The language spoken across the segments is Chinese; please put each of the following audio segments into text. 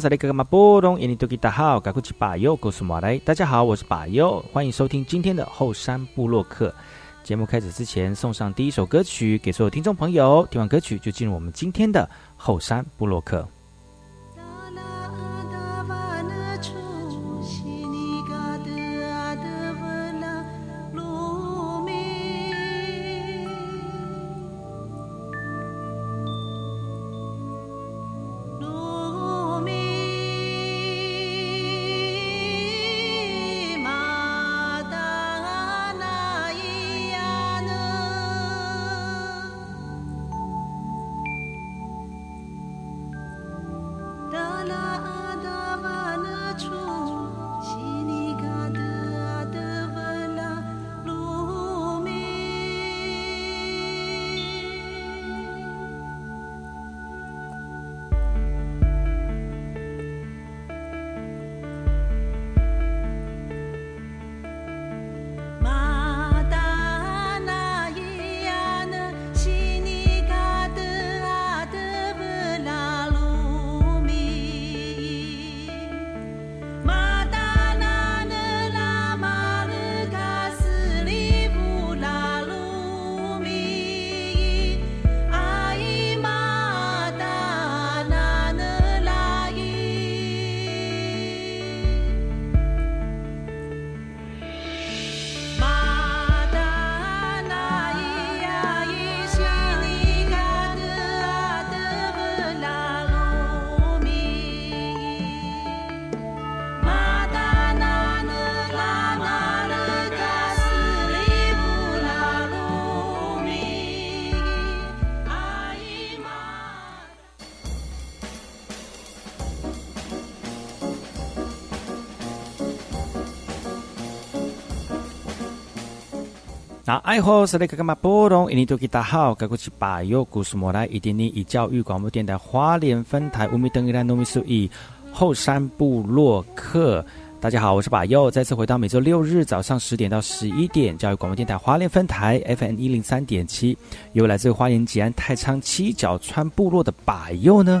萨利格格马波隆，印尼多吉达好，该过去把右，告诉马来，大家好，我是巴尤，欢迎收听今天的后山部落客。节目开始之前，送上第一首歌曲给所有听众朋友，听完歌曲就进入我们今天的后山部落客。那爱好是那个干嘛波动？印尼多吉大好，该过去把右故事莫来，一点你以教育广播电台花莲分台乌米登伊兰糯米苏以后山部落客。大家好，我是把右，再次回到每周六日早上十点到十一点，教育广播电台花莲分台 FM 一零三点七，由来自花莲吉安太仓七角川部落的把右呢。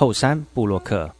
后山布洛克。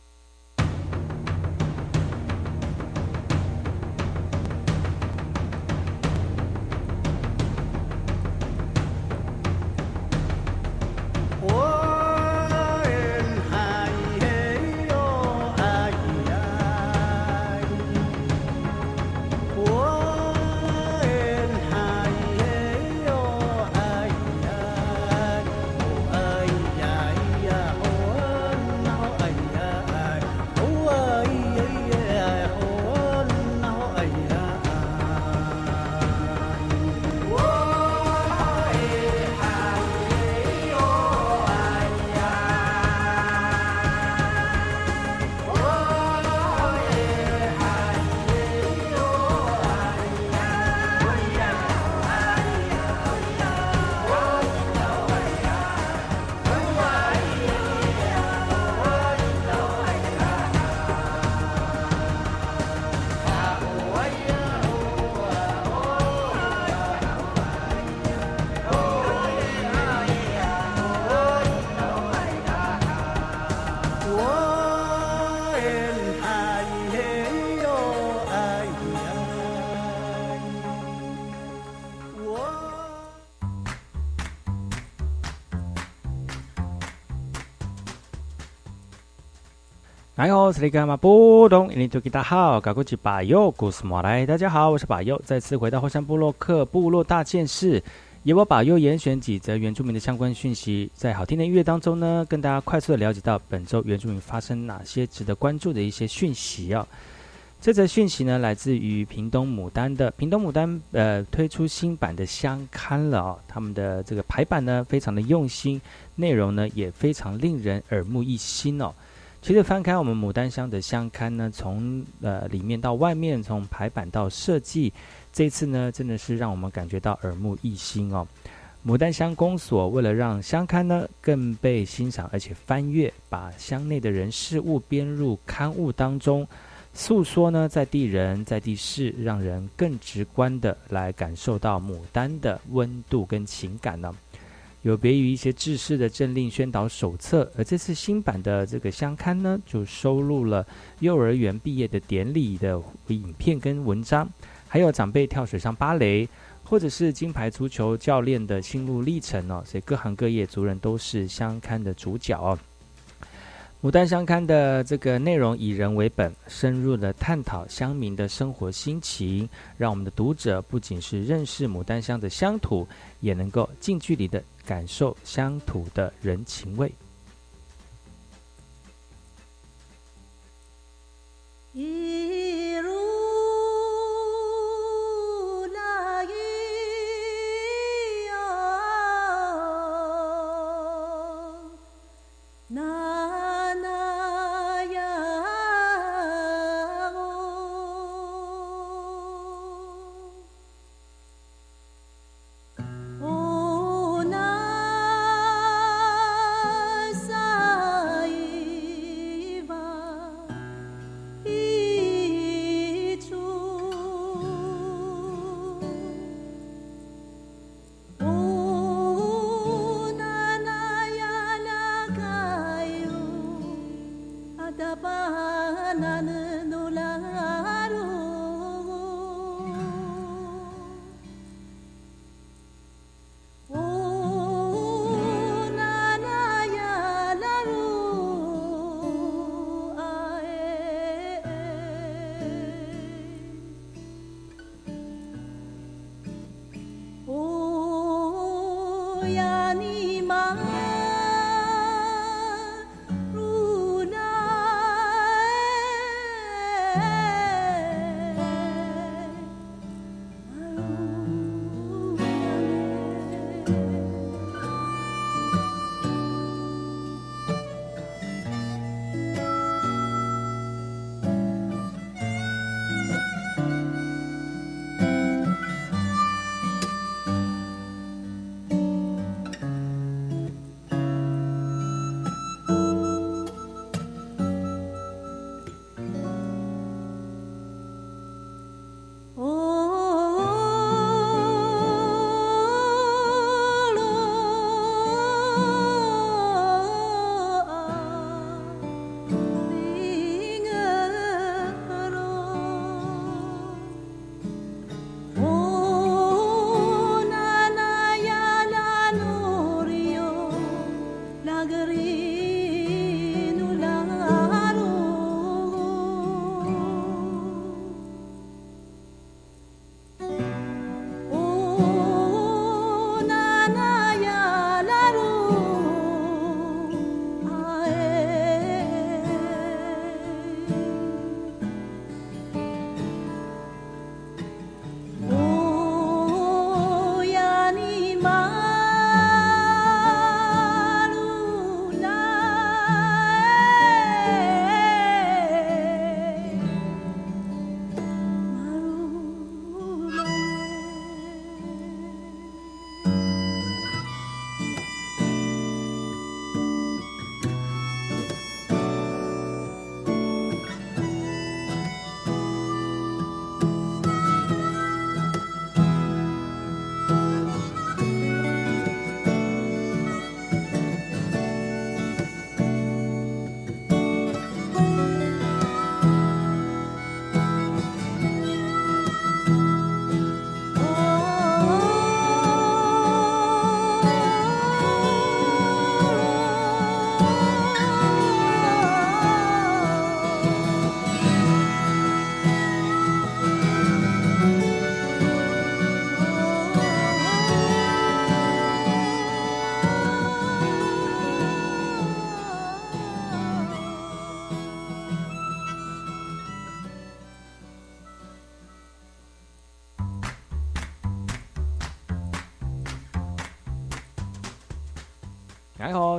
你好，是里干嘛波动？印尼土吉大好，搞过去巴佑，古斯莫来。大家好，我是巴佑，再次回到后山部落克部落大件事，由我巴佑严选几则原住民的相关讯息，在好听的音乐当中呢，跟大家快速的了解到本周原住民发生哪些值得关注的一些讯息啊。这则讯息呢，来自于屏东牡丹的屏东牡丹，呃，推出新版的相刊了啊。他们的这个排版呢，非常的用心，内容呢也非常令人耳目一新哦。其实翻开我们牡丹乡的乡刊呢，从呃里面到外面，从排版到设计，这次呢真的是让我们感觉到耳目一新哦。牡丹乡公所为了让乡刊呢更被欣赏，而且翻阅，把乡内的人事物编入刊物当中，诉说呢在地人在地事，让人更直观的来感受到牡丹的温度跟情感呢。有别于一些制式的政令宣导手册，而这次新版的这个相刊呢，就收录了幼儿园毕业的典礼的影片跟文章，还有长辈跳水上芭蕾，或者是金牌足球教练的心路历程哦。所以各行各业族人都是相刊的主角哦。牡丹相刊的这个内容以人为本，深入的探讨乡民的生活心情，让我们的读者不仅是认识牡丹乡的乡土，也能够近距离的。感受乡土的人情味。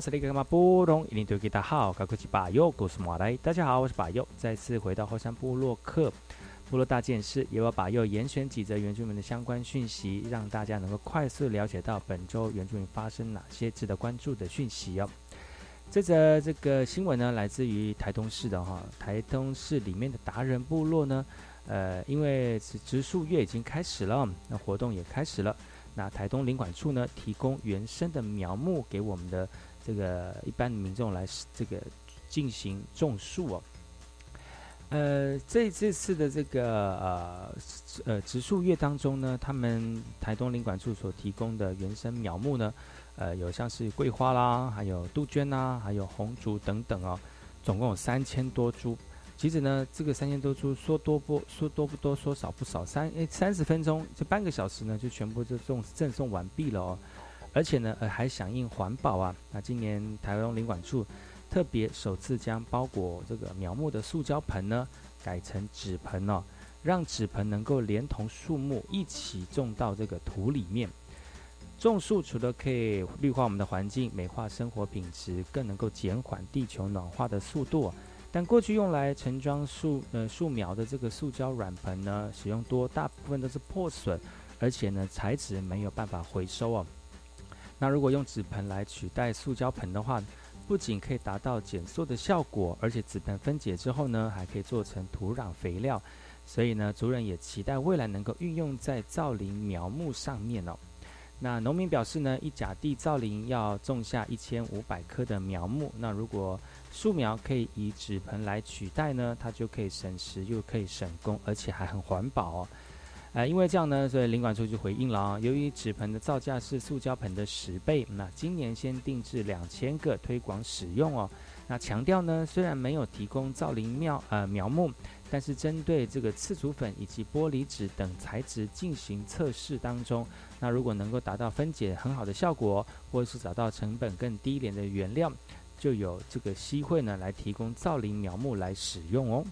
这里是马布隆，一定对给大家好，高科技巴友，故事马来。大家好，我是巴友，再次回到后山部落客部落大件事，也要把又严选几则原住民的相关讯息，让大家能够快速了解到本周原住民发生哪些值得关注的讯息哦。这则这个新闻呢，来自于台东市的哈，台东市里面的达人部落呢，呃，因为植树月已经开始了，那活动也开始了。那台东领馆处呢，提供原生的苗木给我们的这个一般民众来这个进行种树哦。呃，这这次的这个呃呃植树月当中呢，他们台东领馆处所提供的原生苗木呢，呃，有像是桂花啦，还有杜鹃呐，还有红竹等等哦，总共有三千多株。其实呢，这个三千多株说多不说多不多，说少不少，三诶三十分钟就半个小时呢，就全部就送赠送完毕了哦。而且呢，呃还响应环保啊。那今年台湾领馆处特别首次将包裹这个苗木的塑胶盆呢，改成纸盆哦，让纸盆能够连同树木一起种到这个土里面。种树除了可以绿化我们的环境，美化生活品质，更能够减缓地球暖化的速度。但过去用来盛装树呃树苗的这个塑胶软盆呢，使用多，大部分都是破损，而且呢材质没有办法回收哦。那如果用纸盆来取代塑胶盆的话，不仅可以达到减塑的效果，而且纸盆分解之后呢，还可以做成土壤肥料。所以呢，族人也期待未来能够运用在造林苗木上面哦。那农民表示呢，一甲地造林要种下一千五百棵的苗木。那如果树苗可以以纸盆来取代呢，它就可以省时又可以省工，而且还很环保哦。呃，因为这样呢，所以领管处就回应了啊。由于纸盆的造价是塑胶盆的十倍，那今年先定制两千个推广使用哦。那强调呢，虽然没有提供造林苗呃苗木，但是针对这个刺竹粉以及玻璃纸等材质进行测试当中，那如果能够达到分解很好的效果，或者是找到成本更低廉的原料。就有这个机会呢，来提供造林苗木来使用哦。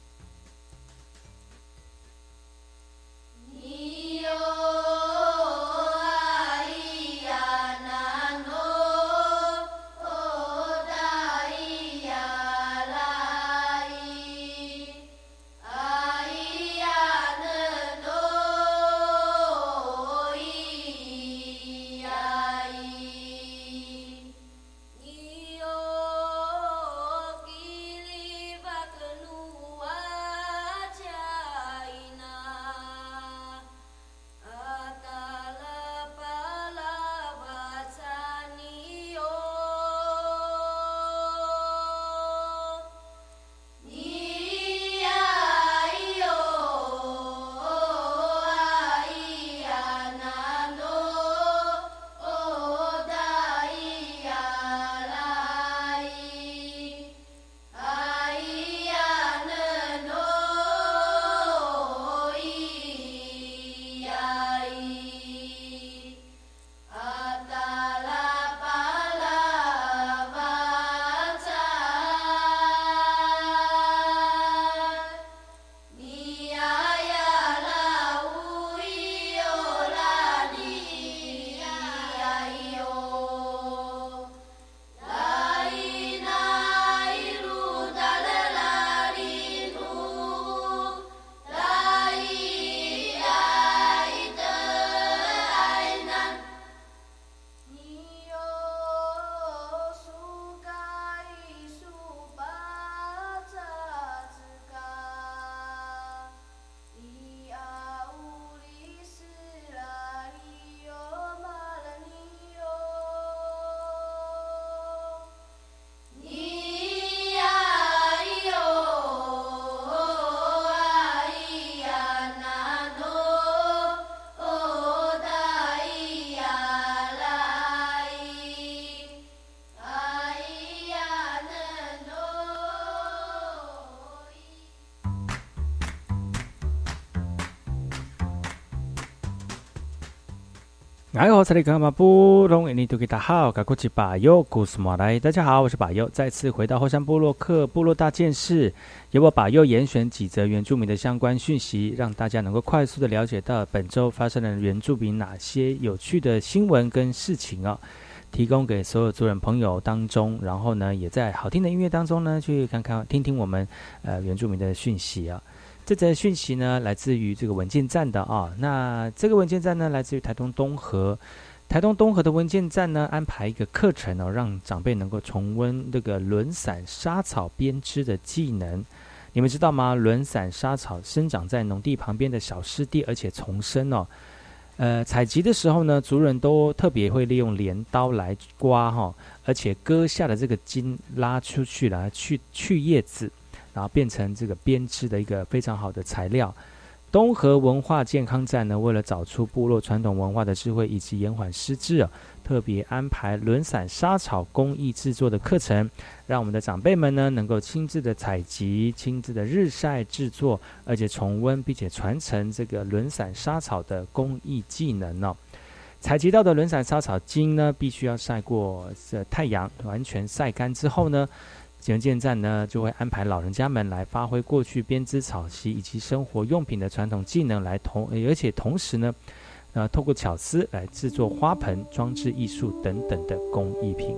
哎，我是里格马布隆，印度吉达好，卡古吉巴尤古斯马来，大家好，我是巴尤，再次回到后山部落克部落大件事，由我巴尤严选几则原住民的相关讯息，让大家能够快速的了解到本周发生的原住民哪些有趣的新闻跟事情哦。提供给所有族人朋友当中，然后呢，也在好听的音乐当中呢，去看看听听我们呃原住民的讯息啊。这则讯息呢，来自于这个文件站的啊。那这个文件站呢，来自于台东东河。台东东河的文件站呢，安排一个课程哦，让长辈能够重温这个轮伞沙草编织的技能。你们知道吗？轮伞沙草生长在农地旁边的小湿地，而且丛生哦。呃，采集的时候呢，族人都特别会利用镰刀来刮哈，而且割下的这个茎拉出去来去去叶子，然后变成这个编织的一个非常好的材料。东河文化健康站呢，为了找出部落传统文化的智慧以及延缓失智啊，特别安排轮伞沙草工艺制作的课程，让我们的长辈们呢能够亲自的采集、亲自的日晒制作，而且重温并且传承这个轮伞沙草的工艺技能哦。采集到的轮伞沙草茎呢，必须要晒过这太阳，完全晒干之后呢。文件站呢，就会安排老人家们来发挥过去编织草席以及生活用品的传统技能，来同而且同时呢，呃，透过巧思来制作花盆、装置艺术等等的工艺品。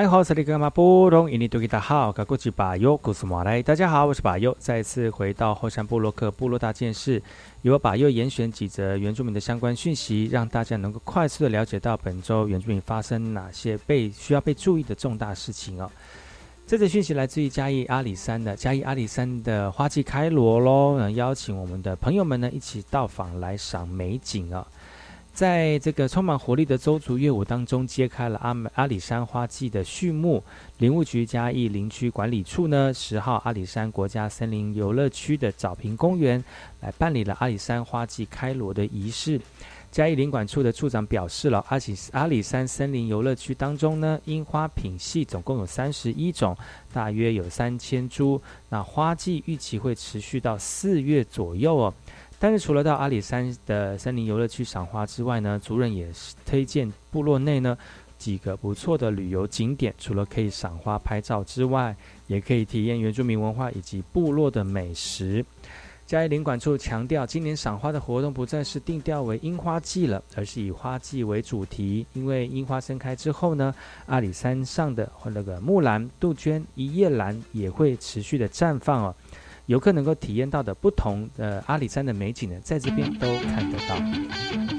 你好，这里是马布隆，印尼多吉达好，我是巴尤，古斯马来。大家好，我是巴尤，再次回到后山部落克部落大件事，由巴尤严选几则原住民的相关讯息，让大家能够快速的了解到本周原住民发生哪些被需要被注意的重大事情哦。这则讯息来自于嘉义阿里山的嘉义阿里山的花季开罗喽，邀请我们的朋友们呢一起到访来赏美景啊。在这个充满活力的周族乐舞当中，揭开了阿阿里山花季的序幕。林务局嘉义林区管理处呢，十号阿里山国家森林游乐区的早平公园来办理了阿里山花季开锣的仪式。嘉义林管处的处长表示了，阿里阿里山森林游乐区当中呢，樱花品系总共有三十一种，大约有三千株。那花季预期会持续到四月左右哦。但是除了到阿里山的森林游乐区赏花之外呢，族人也是推荐部落内呢几个不错的旅游景点。除了可以赏花拍照之外，也可以体验原住民文化以及部落的美食。嘉义领馆处强调，今年赏花的活动不再是定调为樱花季了，而是以花季为主题。因为樱花盛开之后呢，阿里山上的那个木兰、杜鹃、一叶兰也会持续的绽放哦。游客能够体验到的不同的阿里山的美景呢，在这边都看得到。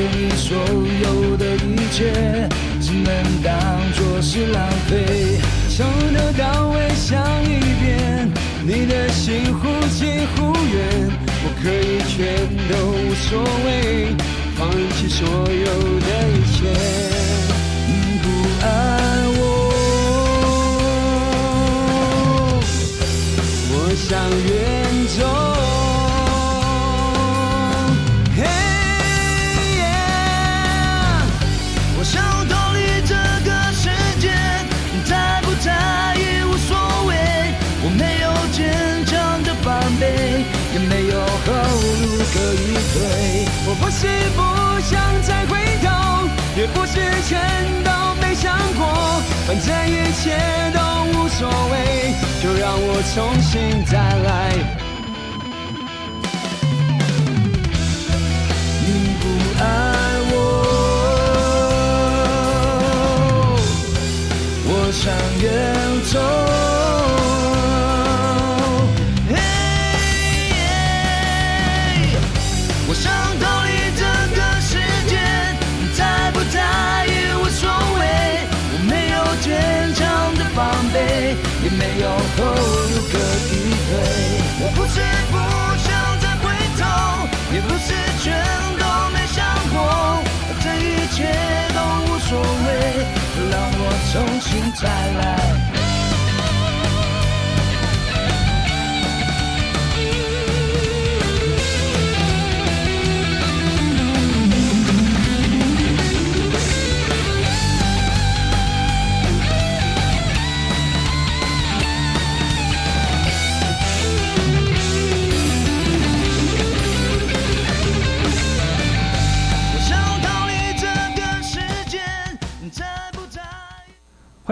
给你所有的一切，只能当做是浪费。从头到尾想一遍，你的心忽近忽远，我可以全都无所谓，放弃所有的一切，你不爱我。我想约。反正一切都无所谓，就让我重新再来。你不爱我，我想远走。心再来。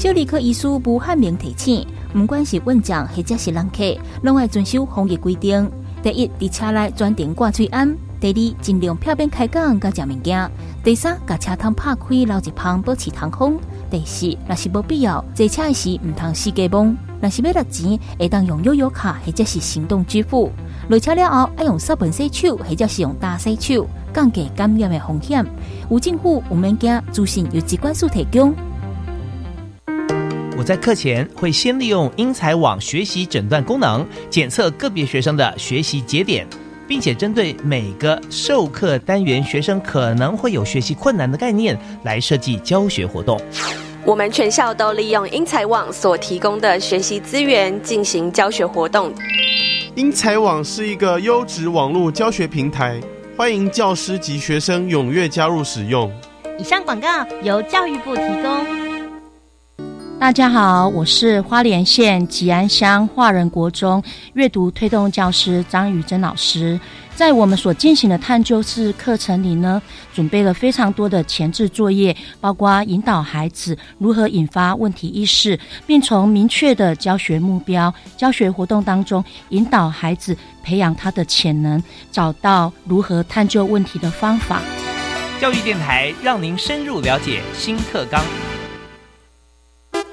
小儿科医师不汉明提醒：，不管是问讲或者是人客，拢要遵守防疫规定。第一，伫车内专程挂嘴安；第二，尽量漂边开讲，甲食物件；第三，甲车窗拍开，留一旁保持通风；第四，若是无必要坐车时，毋通四界望；若是要落钱，会当用悠游卡或者是行动支付。落车了后，要用扫盆洗手，或者是用大洗手，降低感染的风险。有政府有物件资讯由机关署提供。我在课前会先利用英才网学习诊断功能，检测个别学生的学习节点，并且针对每个授课单元学生可能会有学习困难的概念来设计教学活动。我们全校都利用英才网所提供的学习资源进行教学活动。英才网是一个优质网络教学平台，欢迎教师及学生踊跃加入使用。以上广告由教育部提供。大家好，我是花莲县吉安乡华人国中阅读推动教师张宇珍老师。在我们所进行的探究式课程里呢，准备了非常多的前置作业，包括引导孩子如何引发问题意识，并从明确的教学目标、教学活动当中引导孩子培养他的潜能，找到如何探究问题的方法。教育电台让您深入了解新课纲。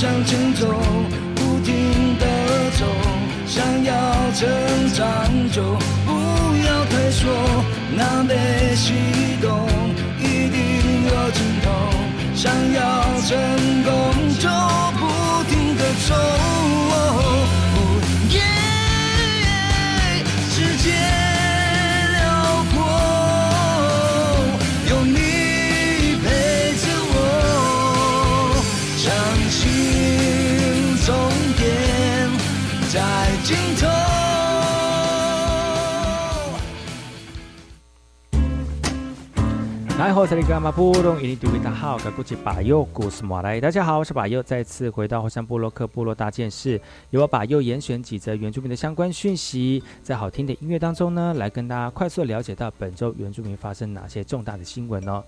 向前走不停的走想要成长就不要退缩南北西东一定有尽头想要成功就不停的走大家好，我是把右，再次回到火山部落克部落大件事，由我把右严选几则原住民的相关讯息，在好听的音乐当中呢，来跟大家快速了解到本周原住民发生哪些重大的新闻呢？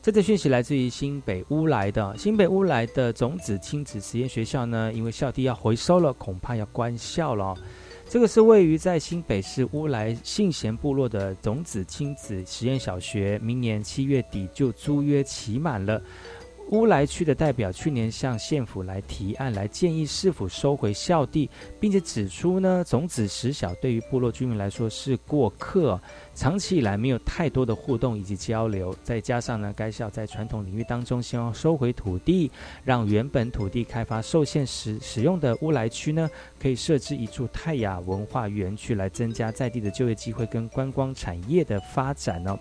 这则讯息来自于新北乌来的新北乌来的种子亲子实验学校呢，因为校地要回收了，恐怕要关校了。这个是位于在新北市乌来信贤部落的种子亲子实验小学，明年七月底就租约期满了。乌来区的代表去年向县府来提案，来建议是否收回校地，并且指出呢，种子实小对于部落居民来说是过客，长期以来没有太多的互动以及交流。再加上呢，该校在传统领域当中希望收回土地，让原本土地开发受限使使用的乌来区呢，可以设置一处泰雅文化园区，来增加在地的就业机会跟观光产业的发展哦。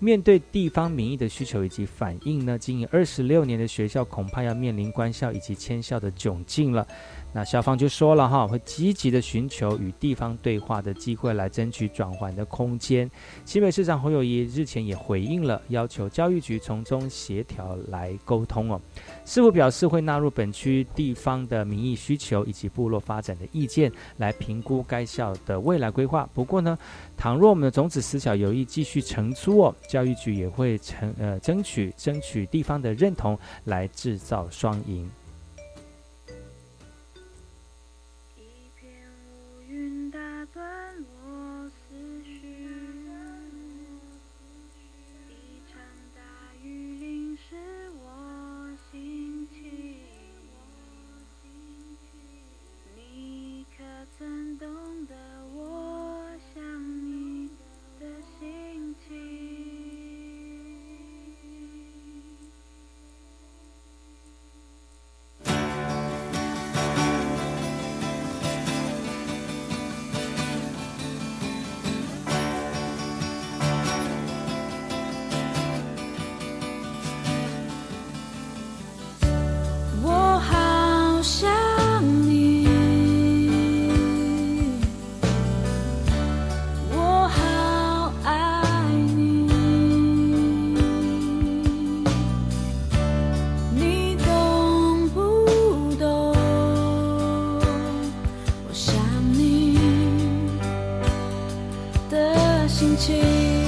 面对地方民意的需求以及反应呢，经营二十六年的学校恐怕要面临关校以及迁校的窘境了。那校方就说了哈，会积极的寻求与地方对话的机会，来争取转换的空间。新北市长侯友谊日前也回应了，要求教育局从中协调来沟通哦。师傅表示会纳入本区地方的民意需求以及部落发展的意见，来评估该校的未来规划。不过呢，倘若我们的种子思小有意继续承租哦，教育局也会成呃争取争取地方的认同，来制造双赢。Chỉ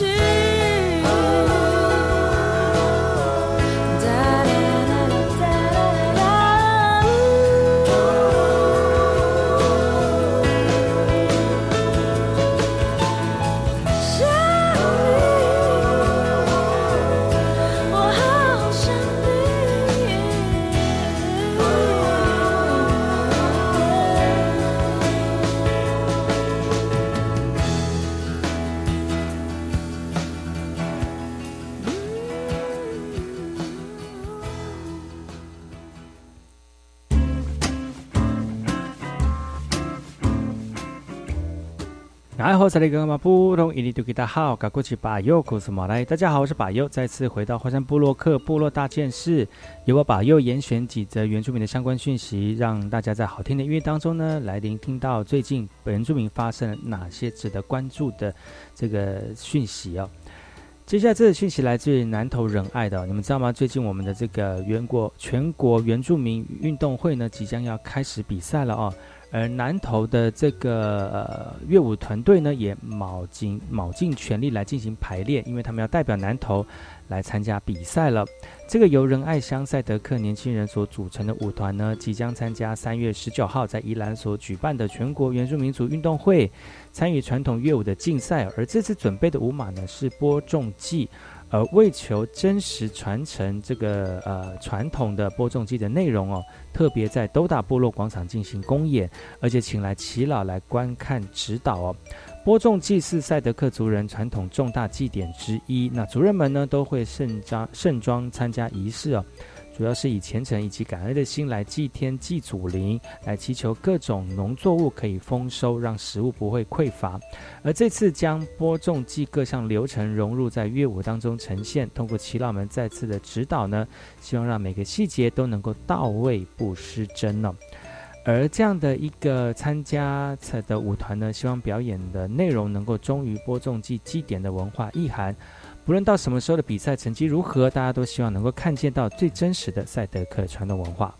爱好这里格马布隆伊尼杜吉达好，嘎过去巴佑库斯马来，大家好，我是巴佑，再次回到华山部落克部落大件事，由我巴佑严选几则原住民的相关讯息，让大家在好听的音乐当中呢，来聆听到最近原住民发生了哪些值得关注的这个讯息哦。接下来这个讯息来自于南投仁爱的，你们知道吗？最近我们的这个全国全国原住民运动会呢，即将要开始比赛了哦。而南投的这个呃乐舞团队呢，也卯尽卯尽全力来进行排练，因为他们要代表南投来参加比赛了。这个由仁爱乡赛德克年轻人所组成的舞团呢，即将参加三月十九号在宜兰所举办的全国原住民族运动会，参与传统乐舞的竞赛。而这次准备的舞马呢，是播种季。而为求真实传承这个呃传统的播种机的内容哦，特别在都大部落广场进行公演，而且请来耆老来观看指导哦。播种祭是赛德克族人传统重大祭典之一，那族人们呢都会盛装盛装参加仪式哦。主要是以虔诚以及感恩的心来祭天、祭祖灵，来祈求各种农作物可以丰收，让食物不会匮乏。而这次将播种祭各项流程融入在乐舞当中呈现，通过耆老们再次的指导呢，希望让每个细节都能够到位不失真呢。而这样的一个参加的舞团呢，希望表演的内容能够忠于播种祭祭典的文化意涵。无论到什么时候的比赛成绩如何，大家都希望能够看见到最真实的赛德克传统文化。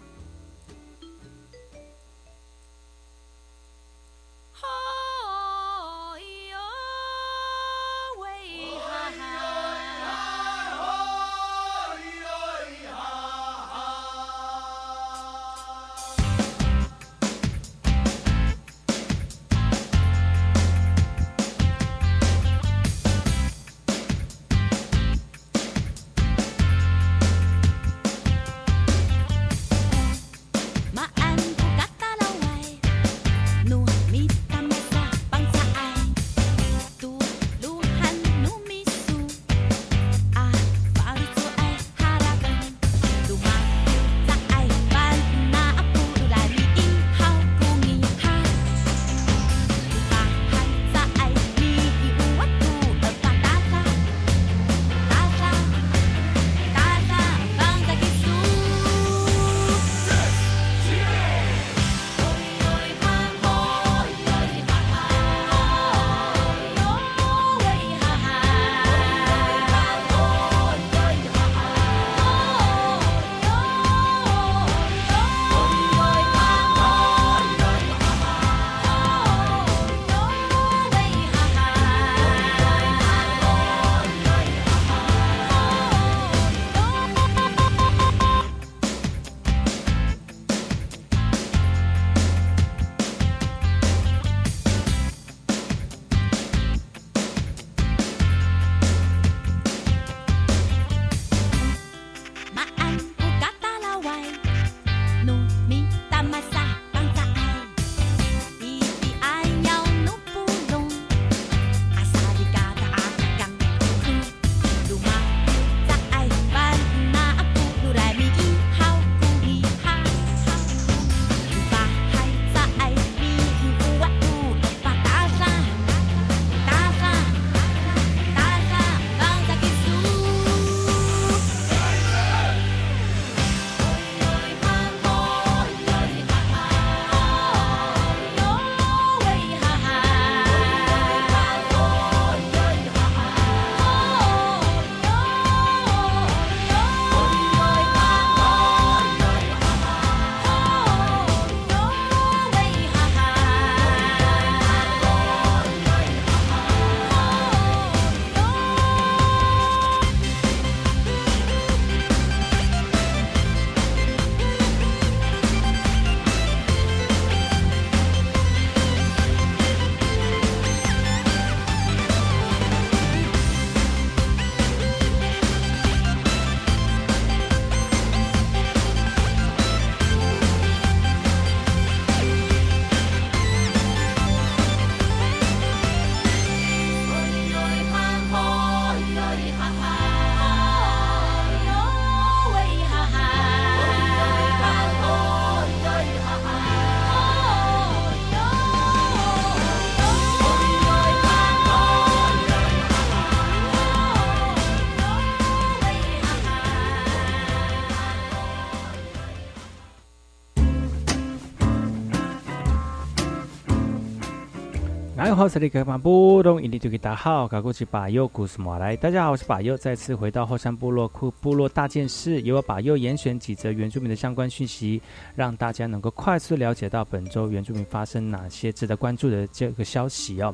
好，这里是马布隆，印尼土著大好，我是巴佑，古斯马来。大家好，我是巴佑，再次回到后山部落库部落大件事，由我巴佑严选几则原住民的相关讯息，让大家能够快速了解到本周原住民发生哪些值得关注的这个消息哦。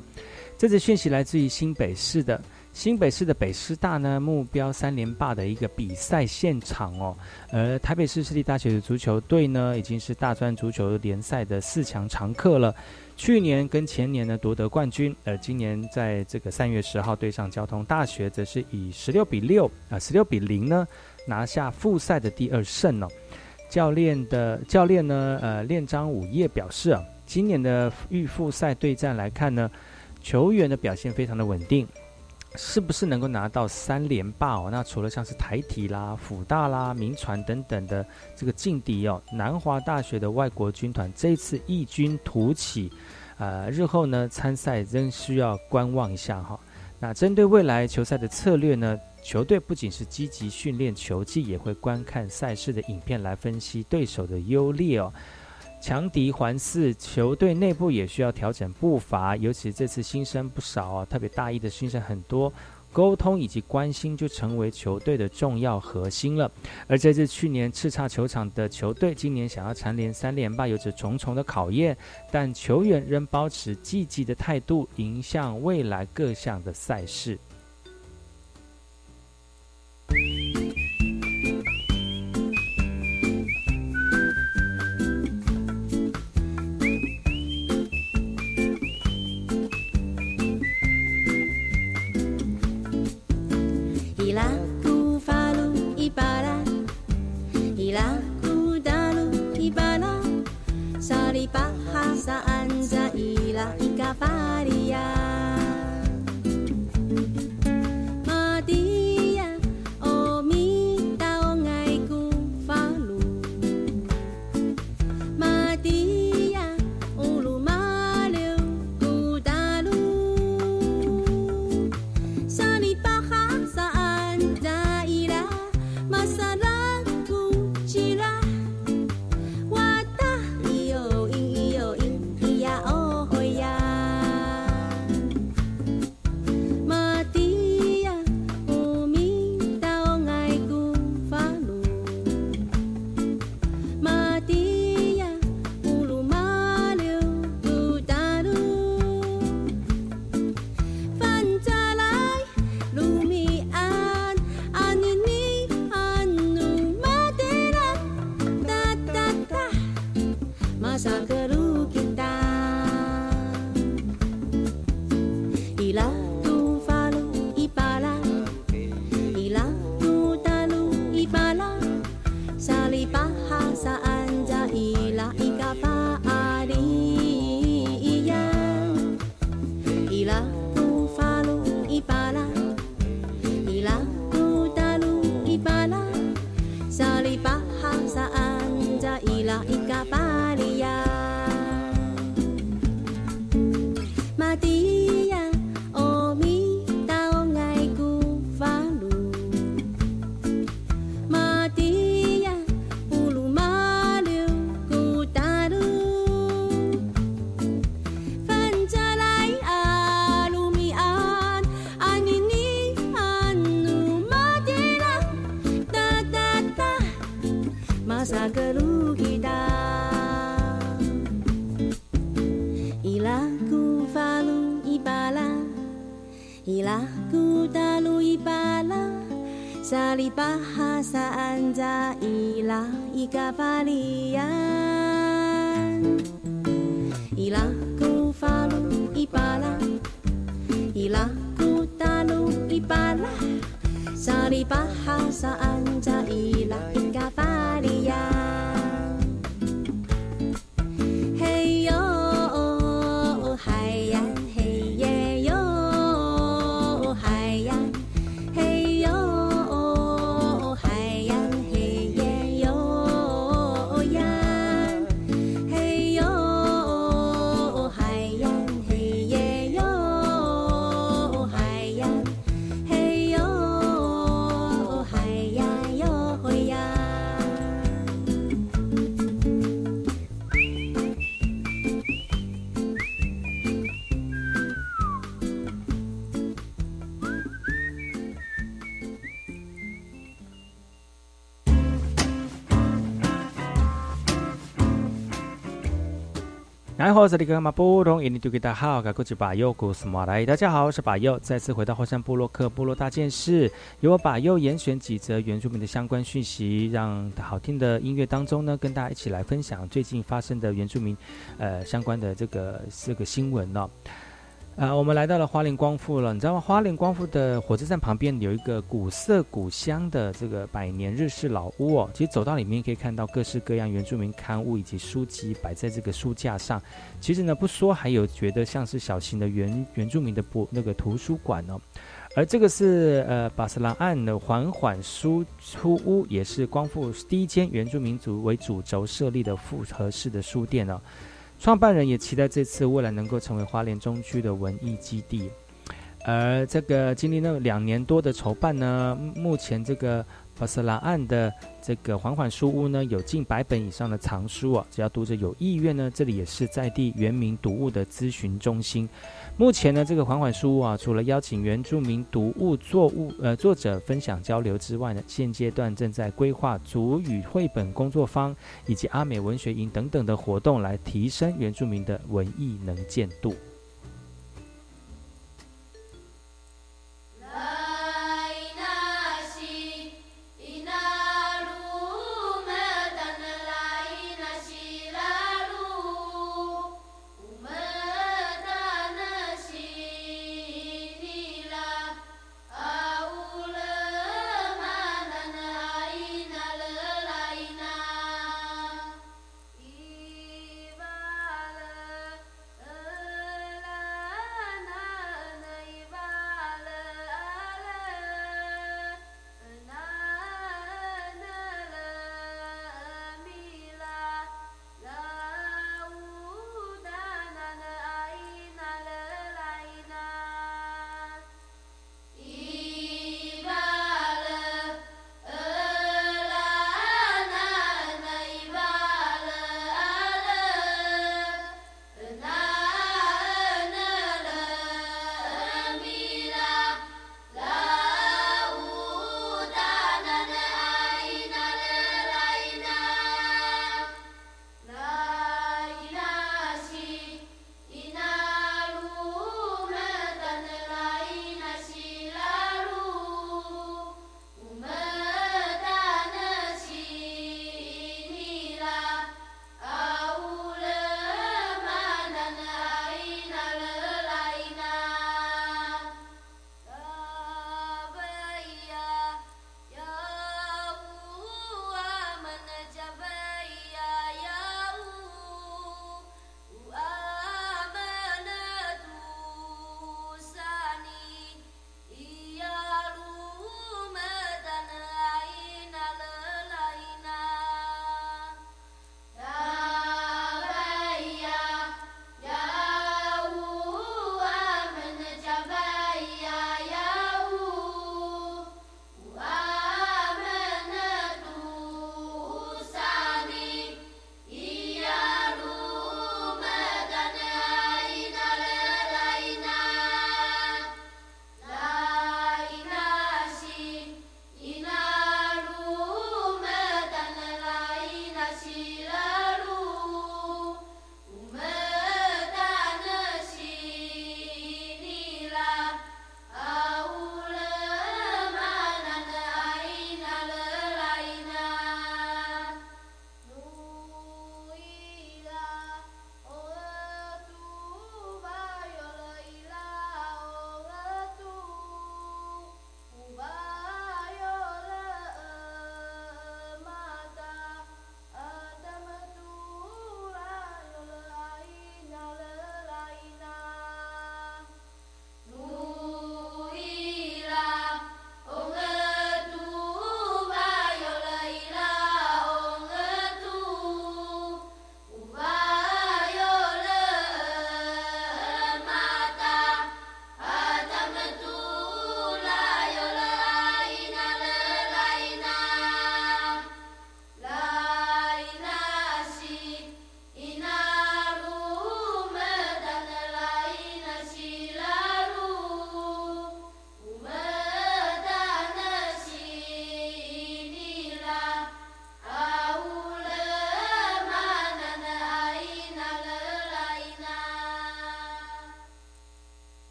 这则讯息来自于新北市的。新北市的北师大呢，目标三连霸的一个比赛现场哦。而台北市市立大学的足球队呢，已经是大专足球联赛的四强常客了。去年跟前年呢夺得冠军，而今年在这个三月十号对上交通大学，则是以十六比六啊十六比零呢拿下复赛的第二胜哦。教练的教练呢，呃，练张午夜表示啊，今年的预复赛对战来看呢，球员的表现非常的稳定。是不是能够拿到三连霸哦？那除了像是台体啦、辅大啦、民传等等的这个劲敌哦，南华大学的外国军团这次异军突起，呃，日后呢参赛仍需要观望一下哈。那针对未来球赛的策略呢，球队不仅是积极训练球技，也会观看赛事的影片来分析对手的优劣哦。强敌环伺，球队内部也需要调整步伐，尤其这次新生不少啊，特别大一的新生很多，沟通以及关心就成为球队的重要核心了。而这支去年叱咤球场的球队，今年想要蝉联三连霸，有着重重的考验，但球员仍保持积极的态度，迎向未来各项的赛事。para ficar. 少里巴哈，少安照伊拉，英格巴利亚。大好，我是巴佑，古斯马来。大家好，我是巴佑，再次回到后山部落克部落大件事，由我巴佑严选几则原住民的相关讯息，让好听的音乐当中呢，跟大家一起来分享最近发生的原住民呃相关的这个这个新闻哦。啊，我们来到了花莲光复了。你知道吗？花莲光复的火车站旁边有一个古色古香的这个百年日式老屋哦。其实走到里面可以看到各式各样原住民刊物以及书籍摆在这个书架上。其实呢，不说还有觉得像是小型的原原住民的博那个图书馆哦。而这个是呃巴斯兰岸的缓缓书出屋，也是光复第一间原住民族为主轴设立的复合式的书店哦。创办人也期待这次未来能够成为花莲中区的文艺基地，而这个经历了两年多的筹办呢，目前这个巴斯拉岸的这个缓缓书屋呢，有近百本以上的藏书啊，只要读者有意愿呢，这里也是在地原民读物的咨询中心。目前呢，这个缓缓书屋啊，除了邀请原住民读物作物呃作者分享交流之外呢，现阶段正在规划族语绘本工作坊以及阿美文学营等等的活动，来提升原住民的文艺能见度。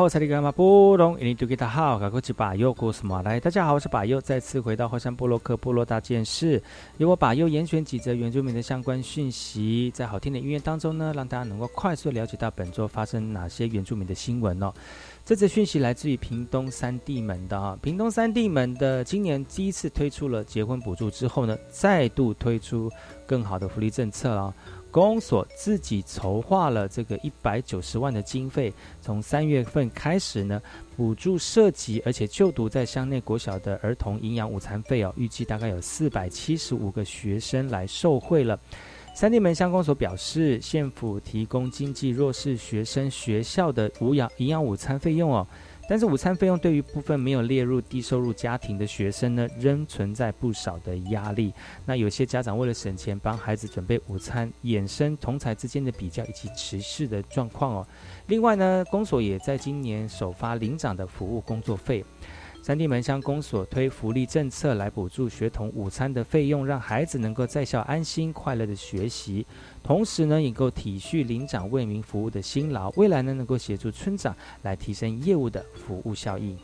然后，彩礼干嘛波隆，印尼多吉他好，我是巴佑，故事马来。大家好，我是巴佑，再次回到后山部落克部落大件事，由我巴佑严选几则原住民的相关讯息，在好听的音乐当中呢，让大家能够快速了解到本周发生哪些原住民的新闻哦。这则讯息来自于屏东三地门的啊，屏东三地门的今年第一次推出了结婚补助之后呢，再度推出更好的福利政策了。公所自己筹划了这个一百九十万的经费，从三月份开始呢，补助涉及而且就读在乡内国小的儿童营养午餐费哦，预计大概有四百七十五个学生来受惠了。三地门乡公所表示，县府提供经济弱势学生学校的无养营养午餐费用哦。但是午餐费用对于部分没有列入低收入家庭的学生呢，仍存在不少的压力。那有些家长为了省钱，帮孩子准备午餐，衍生同才之间的比较以及歧视的状况哦。另外呢，公所也在今年首发领长的服务工作费。三地门乡公所推福利政策来补助学童午餐的费用，让孩子能够在校安心快乐的学习，同时呢，也够体恤领长为民服务的辛劳，未来呢，能够协助村长来提升业务的服务效益。